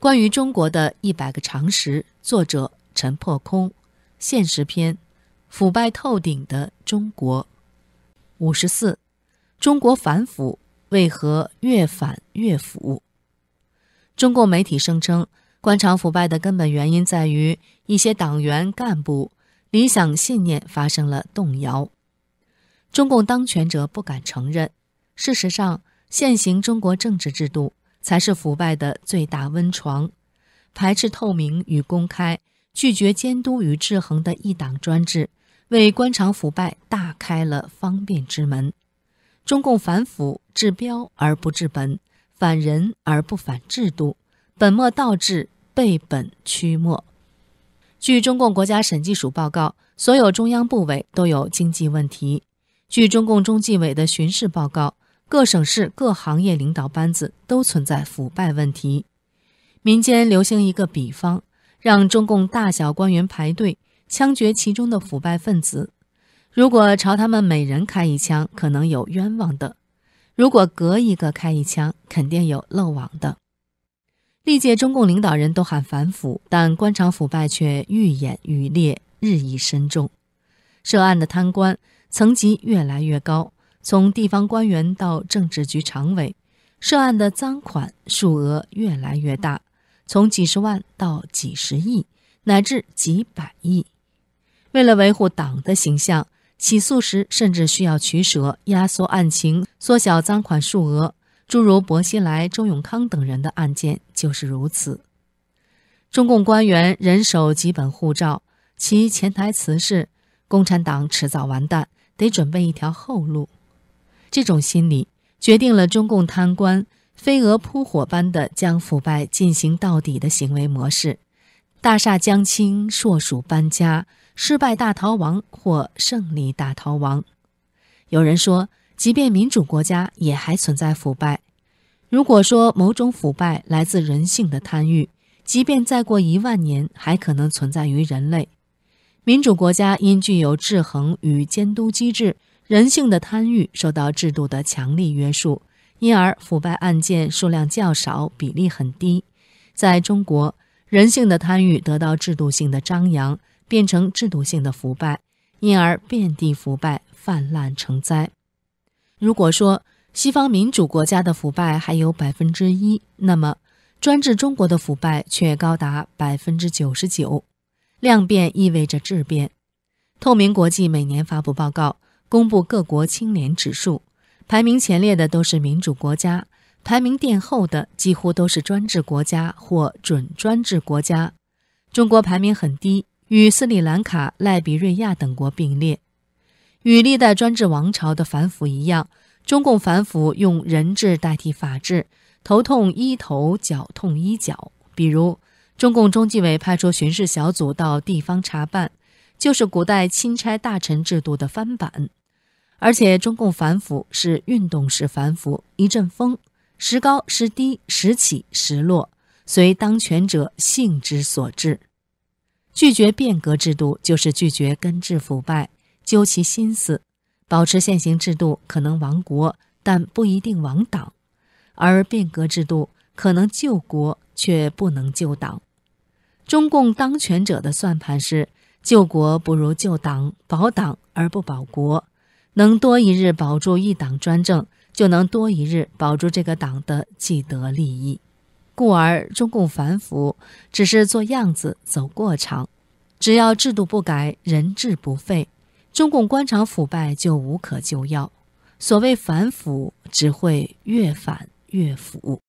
关于中国的一百个常识，作者陈破空，现实篇，腐败透顶的中国。五十四，中国反腐为何越反越腐？中共媒体声称，官场腐败的根本原因在于一些党员干部理想信念发生了动摇。中共当权者不敢承认，事实上，现行中国政治制度。才是腐败的最大温床，排斥透明与公开，拒绝监督与制衡的一党专制，为官场腐败大开了方便之门。中共反腐治标而不治本，反人而不反制度，本末倒置，背本趋末。据中共国家审计署报告，所有中央部委都有经济问题。据中共中纪委的巡视报告。各省市各行业领导班子都存在腐败问题，民间流行一个比方，让中共大小官员排队枪决其中的腐败分子。如果朝他们每人开一枪，可能有冤枉的；如果隔一个开一枪，肯定有漏网的。历届中共领导人都喊反腐，但官场腐败却愈演愈烈，日益深重，涉案的贪官层级越来越高。从地方官员到政治局常委，涉案的赃款数额越来越大，从几十万到几十亿，乃至几百亿。为了维护党的形象，起诉时甚至需要取舍，压缩案情，缩小赃款数额。诸如薄熙来、周永康等人的案件就是如此。中共官员人手几本护照，其潜台词是：共产党迟早完蛋，得准备一条后路。这种心理决定了中共贪官飞蛾扑火般的将腐败进行到底的行为模式：大厦将倾，硕鼠搬家，失败大逃亡或胜利大逃亡。有人说，即便民主国家也还存在腐败。如果说某种腐败来自人性的贪欲，即便再过一万年，还可能存在于人类。民主国家因具有制衡与监督机制。人性的贪欲受到制度的强力约束，因而腐败案件数量较少，比例很低。在中国，人性的贪欲得到制度性的张扬，变成制度性的腐败，因而遍地腐败泛滥成灾。如果说西方民主国家的腐败还有百分之一，那么专制中国的腐败却高达百分之九十九。量变意味着质变。透明国际每年发布报告。公布各国清廉指数，排名前列的都是民主国家，排名垫后的几乎都是专制国家或准专制国家。中国排名很低，与斯里兰卡、赖比瑞亚等国并列。与历代专制王朝的反腐一样，中共反腐用人治代替法治，头痛医头，脚痛医脚。比如，中共中纪委派出巡视小组到地方查办，就是古代钦差大臣制度的翻版。而且，中共反腐是运动式反腐，一阵风，时高时低，时起时落，随当权者性之所至。拒绝变革制度，就是拒绝根治腐败，究其心思，保持现行制度可能亡国，但不一定亡党；而变革制度可能救国，却不能救党。中共当权者的算盘是：救国不如救党，保党而不保国。能多一日保住一党专政，就能多一日保住这个党的既得利益。故而，中共反腐只是做样子、走过场。只要制度不改，人治不废，中共官场腐败就无可救药。所谓反腐，只会越反越腐。